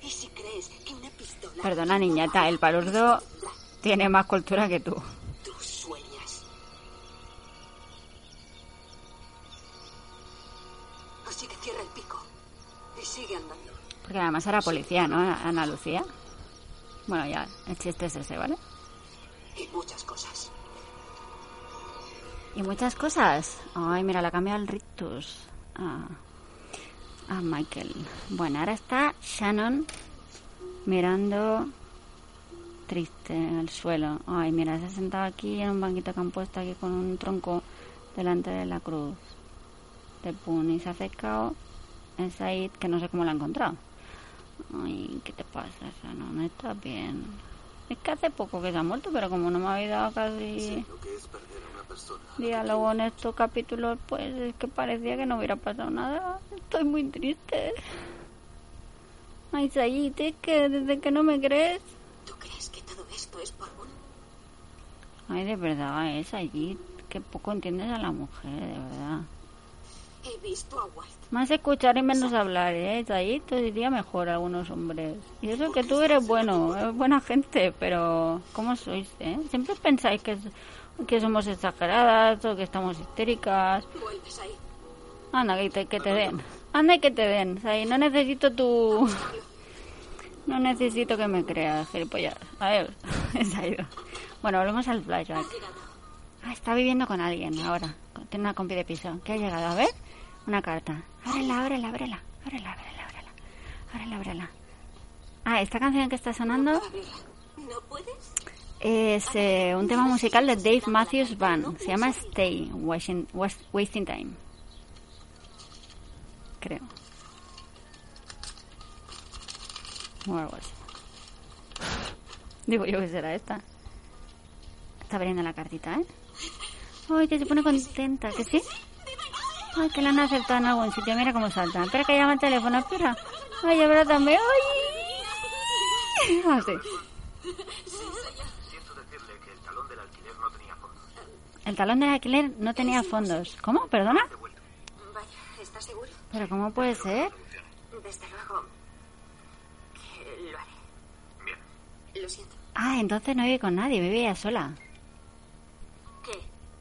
Y si crees que una pistola... Perdona, niñata, el palurdo tiene más cultura que tú. Además era policía, ¿no? Ana Lucía. Bueno, ya, el chiste es ese, ¿vale? Y muchas cosas. Y muchas cosas. Ay, mira, la cambia el rictus. A, a Michael. Bueno, ahora está Shannon mirando triste al suelo. Ay, mira, se ha sentado aquí en un banquito que han puesto aquí con un tronco delante de la cruz de Pun y se ha acercado el Said, que no sé cómo lo ha encontrado. Ay, ¿qué te pasa, Shannon? ¿Estás bien? Es que hace poco que se ha muerto, pero como no me habéis dado casi diálogo en estos capítulos, pues es que parecía que no hubiera pasado nada. Estoy muy triste. Ay, Sayid, es que desde que no me crees. ¿Tú crees que todo esto es por un... Ay, de verdad, es Sayid. Que poco entiendes a la mujer, de verdad. He visto a. Más escuchar y menos hablar, ¿eh? Sayid te diría mejor a algunos hombres. Y eso que tú eres bueno, es buena gente, pero ¿cómo sois, eh? Siempre pensáis que, que somos exageradas o que estamos histéricas. Vuelves ahí. Anda, que te, que te den. Anda y que te den. Ahí, no necesito tu... No necesito que me creas, gilipollas. A ver, se ha ido. Bueno, volvemos al flashback. Ah, está viviendo con alguien ahora. Tiene una compi de piso. ¿Qué ha llegado? A ver. Una carta. Ábrela, ábrela, ábrela. Ábrela, ábrela, ábrela. Ábrela, ábrela. Ah, esta canción que está sonando es eh, un tema musical de Dave Matthews Band. Se llama Stay, Wasting, Was- Wasting Time. Creo. O algo así. Digo yo que será esta. Está abriendo la cartita, ¿eh? Ay, que se pone contenta, ¿que sí? Ay, que la han acertado en algún sitio. Mira cómo salta. Espera que llama el teléfono, espera. Ay, ahora también. Ay. Así. Siento decirle que el talón del alquiler no tenía fondos. El talón del alquiler no tenía fondos. ¿Cómo? ¿Perdona? Vaya, ¿estás seguro? ¿Pero cómo puede ser? Desde luego que lo haré. Bien. Lo siento. Ah, entonces no vive con nadie, vive ella sola. ¿Qué?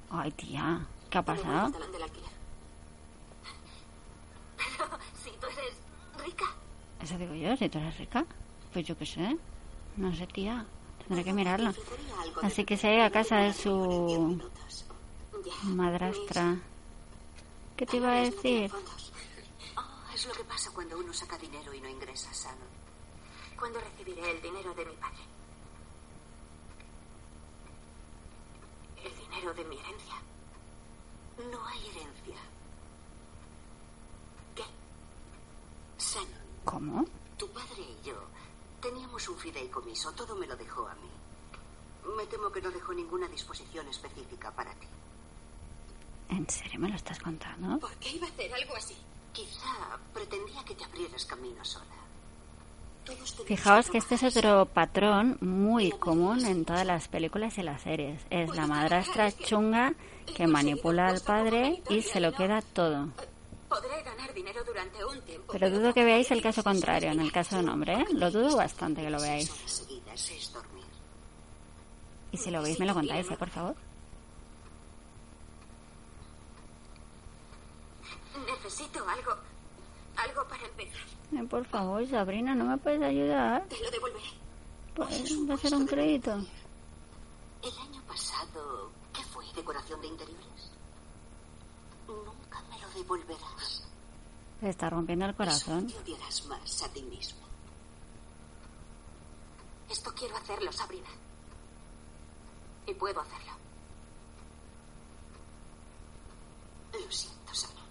Ay, tía, ¿qué ha pasado? talón del alquiler. Pero si tú eres rica, Eso digo yo, si tú eres rica. Pues yo qué sé. No sé, tía. Tendré que mirarlo. Así que se ha ido a casa de su madrastra. ¿Qué te iba a decir? es lo que pasa cuando uno saca dinero y no ingresa sano. ¿Cuándo recibiré el dinero de mi padre? El dinero de mi herencia. No hay herencia. ¿Qué? Shannon, ¿Cómo? tu padre y yo teníamos un fideicomiso. Todo me lo dejó a mí. Me temo que no dejó ninguna disposición específica para ti. ¿En serio me lo estás contando? ¿Por qué iba a hacer algo así? Quizá pretendía que te abrieras camino sola. Fijaos que que este es otro patrón muy común en todas las películas y las series. Es la madrastra chunga que manipula al padre y se lo queda todo. Podré ganar dinero durante un tiempo. Pero dudo que veáis el caso contrario, en el caso de un hombre, ¿eh? Lo dudo bastante que lo veáis. Y si lo veis, me lo contáis, ¿eh? Por favor. Necesito algo. Algo para empezar. Eh, por favor, Sabrina, ¿no me puedes ayudar? Te lo devolveré. Pues va a ser un crédito. El año pasado, ¿qué fue? ¿Decoración de interiores? Tarde volverás. Te está rompiendo el corazón. Solo te odiarás más a ti mismo. Esto quiero hacerlo, Sabrina. Y puedo hacerlo. Lo siento, Sana.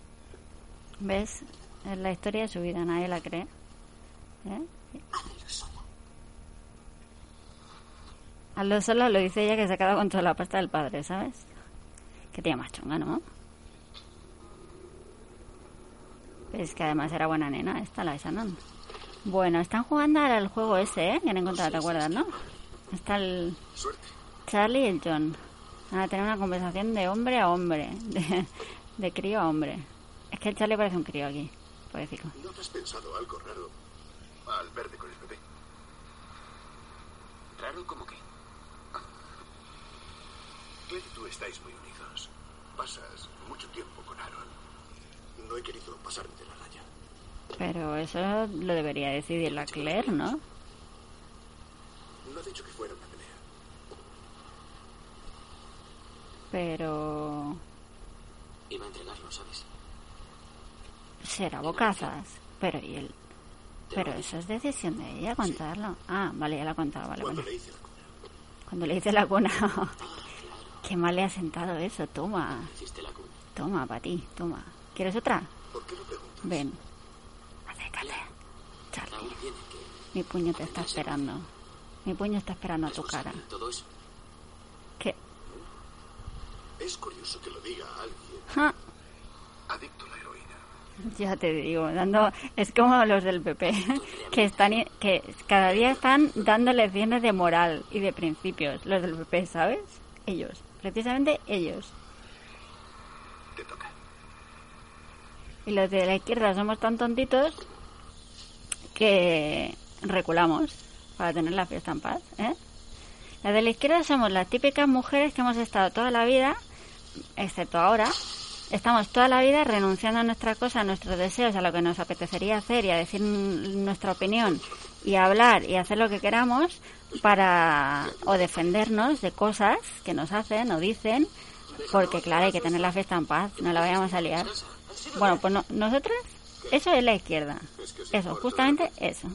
¿Ves? Es la historia de su vida, nadie la cree. ¿Eh? Hazlo sola. Hazlo sola lo dice ella que se ha quedado con toda la pasta del padre, ¿sabes? Que tiene más chunga, ¿no? Es que además era buena nena, esta la de Shannon. Bueno, están jugando ahora el juego ese, ¿eh? Que han encontrado, ¿te acuerdas, no? Está el. Charlie y el John. Van a tener una conversación de hombre a hombre, [LAUGHS] de, de crío a hombre. Es que el Charlie parece un crío aquí, decirlo. ¿No te has pensado algo raro al verte con el bebé? ¿Raro como que? Claire y tú estáis muy unidos. Pasas mucho tiempo. No he querido pasarme de la raya. Pero eso lo debería decidir la Claire, ¿no? No he dicho que fuera una pelea. Pero Iba a entregarlo, ¿sabes? será bocazas. Pero y él. Pero eso es decisión de ella contarlo. Ah, vale, ya la ha contado, vale, Cuando vale. le hice la cuna. Cuando le hice la cuna. [LAUGHS] Qué mal le ha sentado eso. Toma, Hiciste la cuna. toma, para ti, toma. ¿Quieres otra? ¿Por qué lo preguntas? Ven. Acércate. Charlie, mi puño te está esperando. Mi puño está esperando a tu cara. todo eso. ¿Qué? Es curioso que lo diga alguien Ja, adicto a la heroína. Ya te digo, dando es como los del PP [LAUGHS] que están que cada día están dando lecciones de moral y de principios, los del PP, ¿sabes? Ellos, precisamente ellos. Te toca. Y los de la izquierda somos tan tontitos que reculamos para tener la fiesta en paz, ¿eh? Las de la izquierda somos las típicas mujeres que hemos estado toda la vida, excepto ahora, estamos toda la vida renunciando a nuestras cosas, a nuestros deseos, a lo que nos apetecería hacer y a decir nuestra opinión y a hablar y hacer lo que queramos para o defendernos de cosas que nos hacen o dicen, porque claro, hay que tener la fiesta en paz, no la vayamos a liar. Bueno, pues no- nosotros, eso es la izquierda. Eso, justamente eso.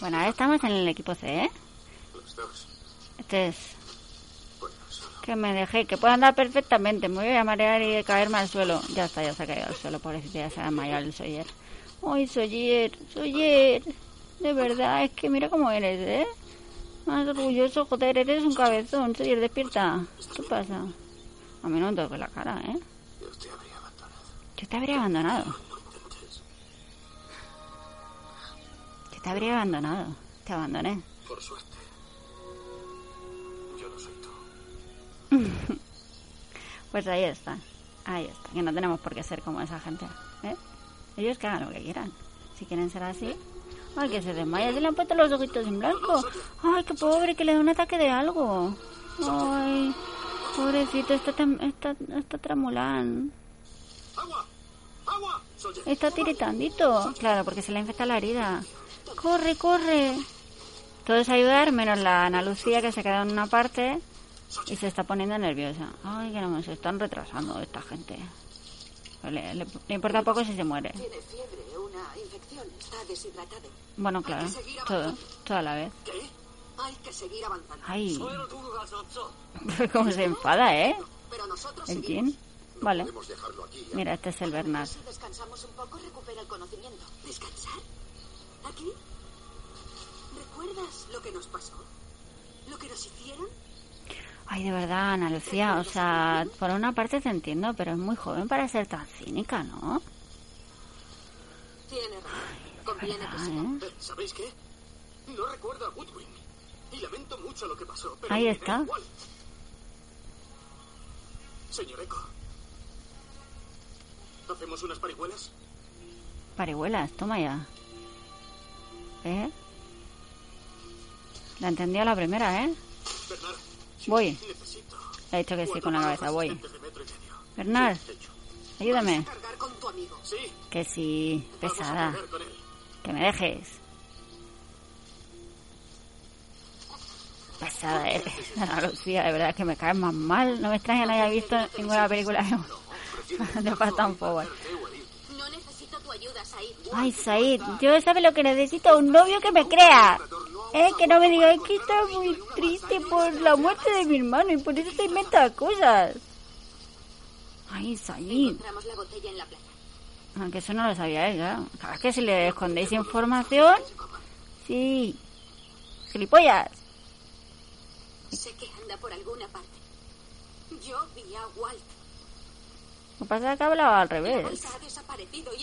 Bueno, estamos en el equipo C, ¿eh? Este es... Que me dejé, que puedo andar perfectamente. Me voy a marear y caerme al suelo. Ya está, ya se ha caído al suelo, pobrecito, ya se ha desmayado el Soyer. Ay, Soyer, Soyer. De verdad, es que mira cómo eres, ¿eh? Más orgulloso, joder, eres un cabezón. Soyer, despierta. ¿Qué pasa? A mí no me la cara, ¿eh? Yo te habría abandonado. Yo te habría abandonado. Yo te habría abandonado. Te abandoné. Por suerte. Yo no soy tú. [LAUGHS] Pues ahí está. Ahí está. Que no tenemos por qué ser como esa gente. ¿eh? Ellos que hagan lo que quieran. Si quieren ser así. Ay, que se desmaya. Se le han puesto los ojitos en blanco. Ay, qué pobre, que le da un ataque de algo. Ay, pobrecito, está, está, está tremulán. ¡Agua! Está tiritandito. Claro, porque se le infecta la herida. Corre, corre. Todos a ayudar, menos la Ana Lucía que se queda en una parte y se está poniendo nerviosa. Ay, que no me se están retrasando esta gente. Le, le- le importa poco si se muere. Tiene fiebre, una infección, está deshidratado. Bueno, claro, todo, toda la vez. ¿Qué? Hay que seguir avanzando. Ay, [LAUGHS] cómo se enfada, ¿eh? ¿El quién? Vale. Podemos dejarlo aquí. Mira, este es el Bernard. Si descansamos un poco, recupera el conocimiento. ¿Descansar? ¿Aquí? ¿Recuerdas lo que nos pasó? ¿Lo que nos hicieron? Ay, de verdad, Ana Lucía, o sea, por una parte te entiendo, pero es muy joven para ser tan cínica, ¿no? Tiene razón. Conviene que siga. ¿eh? Eh, ¿Sabéis qué? No recuerdo a Woodwing. Y lamento mucho lo que pasó, pero Ahí está. Señor Eco. ¿Hacemos unas parihuelas? Parihuelas, toma ya. ¿Eh? La entendió la primera, ¿eh? Bernard, Voy. Le he dicho que sí con la cabeza, voy. Bernard, ayúdame. Cargar con tu amigo. Sí, Que sí, a pesada. Que me dejes. Pesada eres, [LAUGHS] Ana Lucía, de verdad que me caes más mal. No me extraña que no haya visto ninguna película de, [LAUGHS] Forward. No necesito tu ayuda, Said. Ay, Said, yo sabes lo que necesito, un novio que me crea. Eh, que no me diga, es que está muy triste por la muerte de mi hermano y por eso se inventa cosas. Ay, Said. Aunque eso no lo sabía él, claro. Claro, es que si le escondéis información... Sí. Gilipollas. Sé que anda por alguna parte. Yo vi a Walt. Que pasa que hablaba al revés.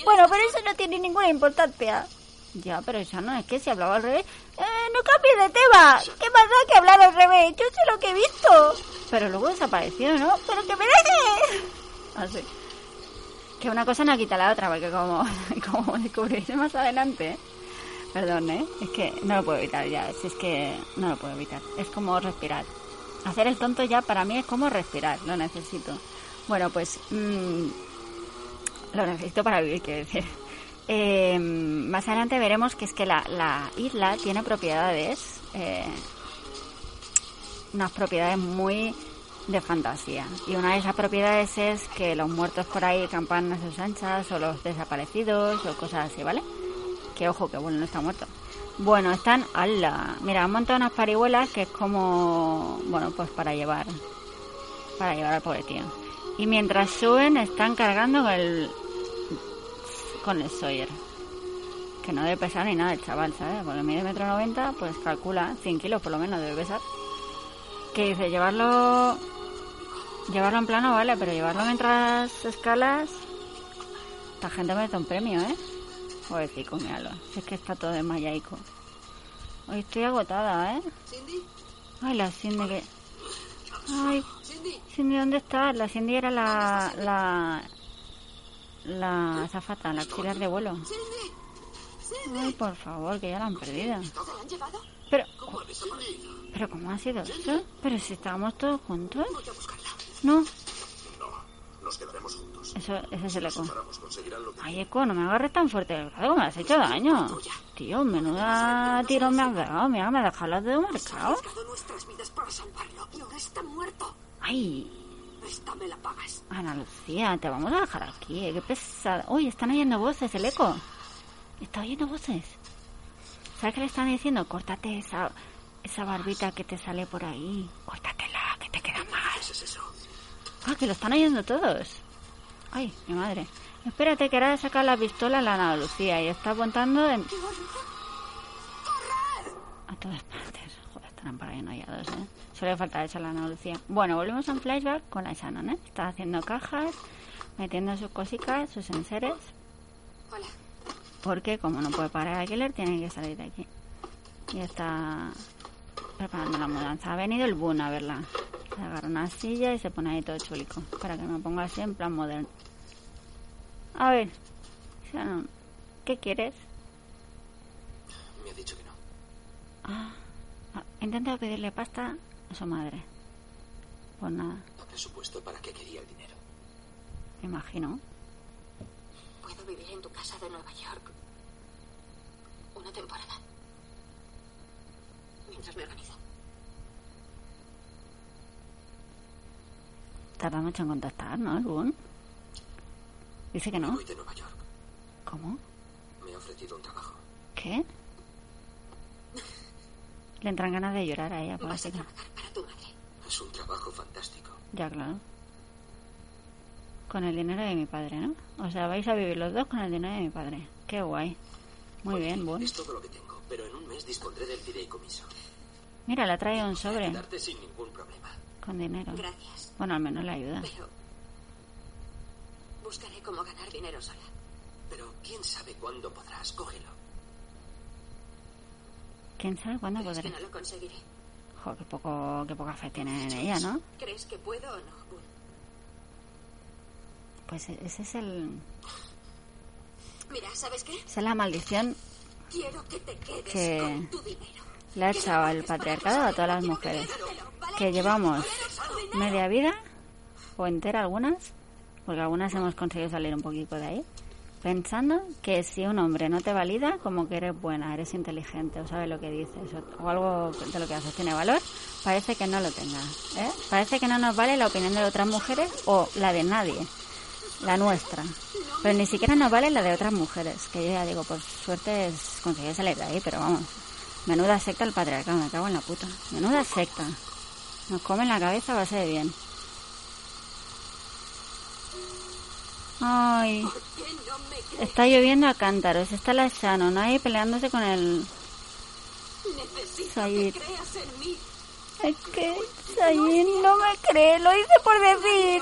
Bueno, pero eso no tiene ninguna importancia. Ya, pero eso no, es que si hablaba al revés... ¡Eh, no cambies de tema! ¿Qué más da que hablar al revés? Yo sé lo que he visto. Pero luego desapareció, ¿no? ¡Pero que me deje! Así. Que una cosa no quita la otra, porque como, [LAUGHS] como descubriréis más adelante... Perdón, ¿eh? Es que no lo puedo evitar ya. Si es que no lo puedo evitar. Es como respirar. Hacer el tonto ya para mí es como respirar. Lo necesito. Bueno, pues... mm, lo necesito para vivir, quiero decir. [LAUGHS] Eh, más adelante veremos que es que la, la isla tiene propiedades, eh, unas propiedades muy de fantasía. Y una de esas propiedades es que los muertos por ahí campan a sus anchas, o los desaparecidos, o cosas así, ¿vale? Que ojo, que bueno, no está muerto. Bueno, están, ala, mira, han montado unas parihuelas que es como, bueno, pues para llevar, para llevar al pobre tío. Y mientras suben, están cargando con el, con el Sawyer. Que no debe pesar ni nada el chaval, ¿sabes? Porque mide metro noventa, pues calcula 100 kilos por lo menos debe pesar. Que dice, llevarlo... Llevarlo en plano vale, pero llevarlo mientras escalas... Esta gente merece un premio, ¿eh? Jodercico, míralo. Si es que está todo desmayaico. Hoy estoy agotada, ¿eh? Cindy, Ay, la Cindy que... Ay, Cindy, ¿dónde está? La Cindy era la... La... La azafata, la auxiliar de vuelo. Por favor, que ya la han perdido. Pero, pero ¿cómo ha sido eso? Pero si estábamos todos juntos. No, No, nos quedaremos juntos. eso, ese es el eco. Ay, eco, no me agarres tan fuerte del brazo, me has hecho daño. Tío, menuda tiro me has dado. Mira, me has dejado los dedos marcados. nuestras. Ay, Esta me la pagas. Ana Lucía, te vamos a dejar aquí. eh, Qué pesada. Uy, están oyendo voces, el eco. Está oyendo voces. ¿Sabes qué le están diciendo? Córtate esa, esa barbita que te sale por ahí. Córtatela, que te queda mal. ¿Qué es eso? Ah, que lo están oyendo todos. Ay, mi madre. Espérate, que ahora sacar la pistola la Ana Lucía y está apuntando en... a todas partes. Estarán por ahí enrollados, ¿eh? Solo le falta a la Ana Lucía. Bueno, volvemos a un flashback con la Shannon, ¿eh? Está haciendo cajas, metiendo sus cositas, sus enseres, Hola. porque como no puede parar el alquiler, tiene que salir de aquí. Y está preparando la mudanza. Ha venido el Boon a verla. Se agarra una silla y se pone ahí todo chulico. Para que me ponga así en plan moderno. A ver, Shannon, ¿qué quieres? Me ha dicho que no. Ah, ah, he intentado pedirle pasta a su madre. Pues nada, ¿Ha presupuesto para qué quería el dinero? me imagino. Puedo vivir en tu casa de Nueva York una temporada. Mientras me organizo. Tarda mucho en contactar, ¿no, Boon? Dice que no. voy de Nueva York. ¿Cómo? Me ha ofrecido un trabajo. ¿Qué? Le entran ganas de llorar a ella, por Vas a trabajar para tu madre. Es un trabajo fantástico. Ya, claro. Con el dinero de mi padre, ¿no? O sea, vais a vivir los dos con el dinero de mi padre. Qué guay. Muy bien, Boon. Es todo lo que tengo, pero en un mes dispondré del fideicomiso. Mira, le ha traído un sobre sin ningún problema. con dinero. Gracias. Bueno, al menos le ayuda. Pero buscaré cómo ganar dinero sola. Pero quién sabe cuándo podrás. Cógelo. ¿Quién sabe cuándo ¿Crees que podré? no lo conseguiré? Jo, qué, poco, qué poca fe tiene en ella, ¿no? ¿Crees que puedo o no? Pues e- ese es el... Mira, ¿sabes qué? Esa es la maldición Quiero que te quedes Que- con tu dinero. le ha echado el patriarcado a todas las mujeres. Que llevamos media vida, o entera algunas, porque algunas hemos conseguido salir un poquito de ahí, pensando que si un hombre no te valida, como que eres buena, eres inteligente, o sabes lo que dices, o, algo de lo que haces tiene valor, parece que no lo tenga. ¿eh? Parece que no nos vale la opinión de otras mujeres o la de nadie. la nuestra. Pero ni siquiera nos vale la de otras mujeres, que yo ya digo, por suerte es conseguir salir de ahí, pero vamos. Menuda secta el patriarcado, me cago en la puta. Menuda secta. Nos comen la cabeza a base de bien. Ay, está lloviendo a cántaros, está la Shannon ahí peleándose con el... Mí. Es que Sayin no me cree, lo hice por decir.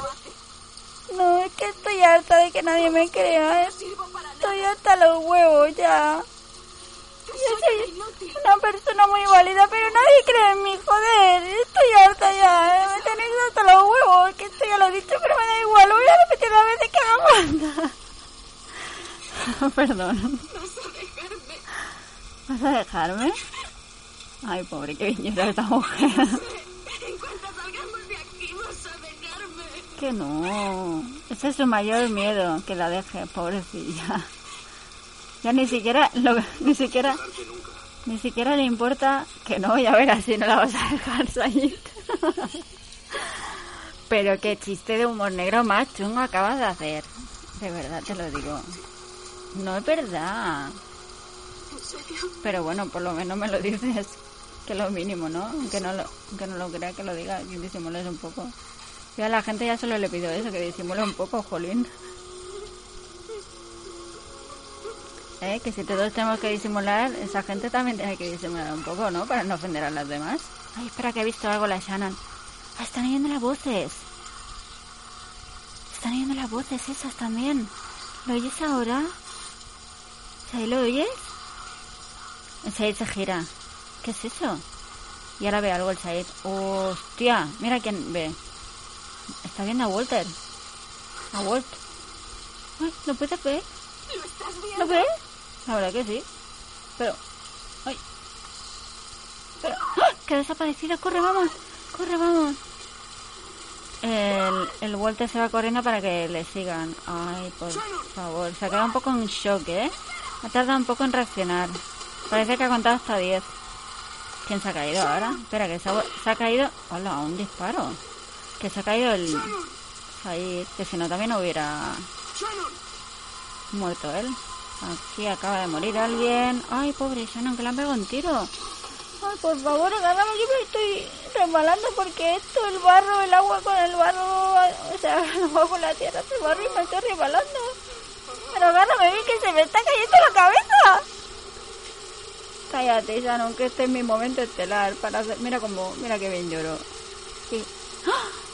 No, es que estoy harta de que nadie me crea. Estoy hasta los huevos ya. Yo soy una persona muy válida, pero nadie cree en mí, joder. Estoy harta ya, me tenéis hasta los huevos. Que esto ya lo he dicho, pero me da igual. Voy a repetir las veces que haga falta. [LAUGHS] Perdón. Vas a dejarme. Ay, pobre, qué viñera esta mujer. Que no. Ese es su mayor miedo, que la deje, pobrecilla. Ya ni siquiera, lo, ni siquiera, ni siquiera le importa que no, ya verás si no la vas a dejar salir. [LAUGHS] Pero qué chiste de humor negro más chungo acabas de hacer. De verdad te lo digo. No es verdad. Pero bueno, por lo menos me lo dices. Que lo mínimo, ¿no? Aunque no lo, aunque no lo crea que lo diga y disimules un poco. Yo a la gente ya solo le pido eso, que disimule un poco, jolín. ¿Eh? Que si todos tenemos que disimular, esa gente también tiene que disimular un poco, ¿no? Para no ofender a las demás. Ay, espera que he visto algo la Shannon. Ah, están oyendo las voces. Están oyendo las voces esas también. ¿Lo oyes ahora? ¿Ahí lo oyes? El Said se gira. ¿Qué es eso? Y ahora ve algo el Said. ¡Hostia! Mira quién ve. Está viendo a Walter. A Walt. Ay, ¿lo puedes ver? ¿Lo estás viendo? ¿Lo ves? La que sí. Pero... ¡Ay! Pero... ¡Ah! ¡Que desaparecido! ¡Corre, vamos! ¡Corre, vamos! El, el Walter se va corriendo para que le sigan. Ay, por favor. Se ha quedado un poco en shock, ¿eh? Ha tardado un poco en reaccionar. Parece que ha contado hasta 10. ¿Quién se ha caído ahora? Espera, que se ha, se ha caído... ¡Hola! Un disparo. Que se ha caído el... Said. Que si no también hubiera muerto él. Aquí acaba de morir alguien. Ay, pobre Shannon, que le han pegado un tiro. Ay, por favor, agárrame que me estoy resbalando porque esto, el barro, el agua con el barro, o sea, [LAUGHS] el agua con la tierra, el barro y me estoy resbalando. Pero agárrame bien que se me está cayendo la cabeza. Cállate, Shannon, que este es mi momento estelar para hacer... Mira como, mira que bien lloro. ¡Ah!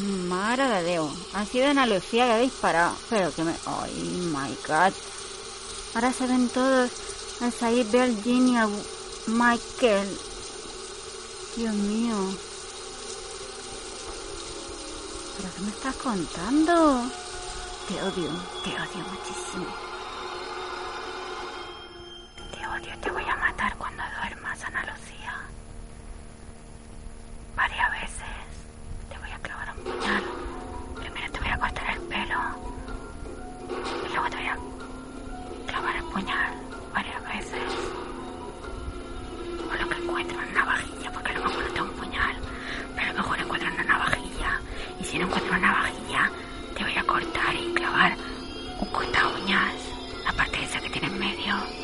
Mara de. Ha sido Ana Lucía que ha disparado. Pero que me... ¡Ay, my God! Ahora se ven todos. Al Ginny, a Michael. Dios mío. ¿Pero qué me estás contando? Te odio, te odio muchísimo. Te odio, te voy a matar cuando duermas, Ana Lucía. Varias veces. Primero te voy a cortar el pelo. Y luego te voy a clavar el puñal varias veces. O lo que encuentro en una navajilla, porque a lo mejor no tengo un puñal. Pero a lo mejor encuentro una navajilla. Y si no encuentro una navajilla, te voy a cortar y clavar un corta uñas. La parte esa que tiene en medio.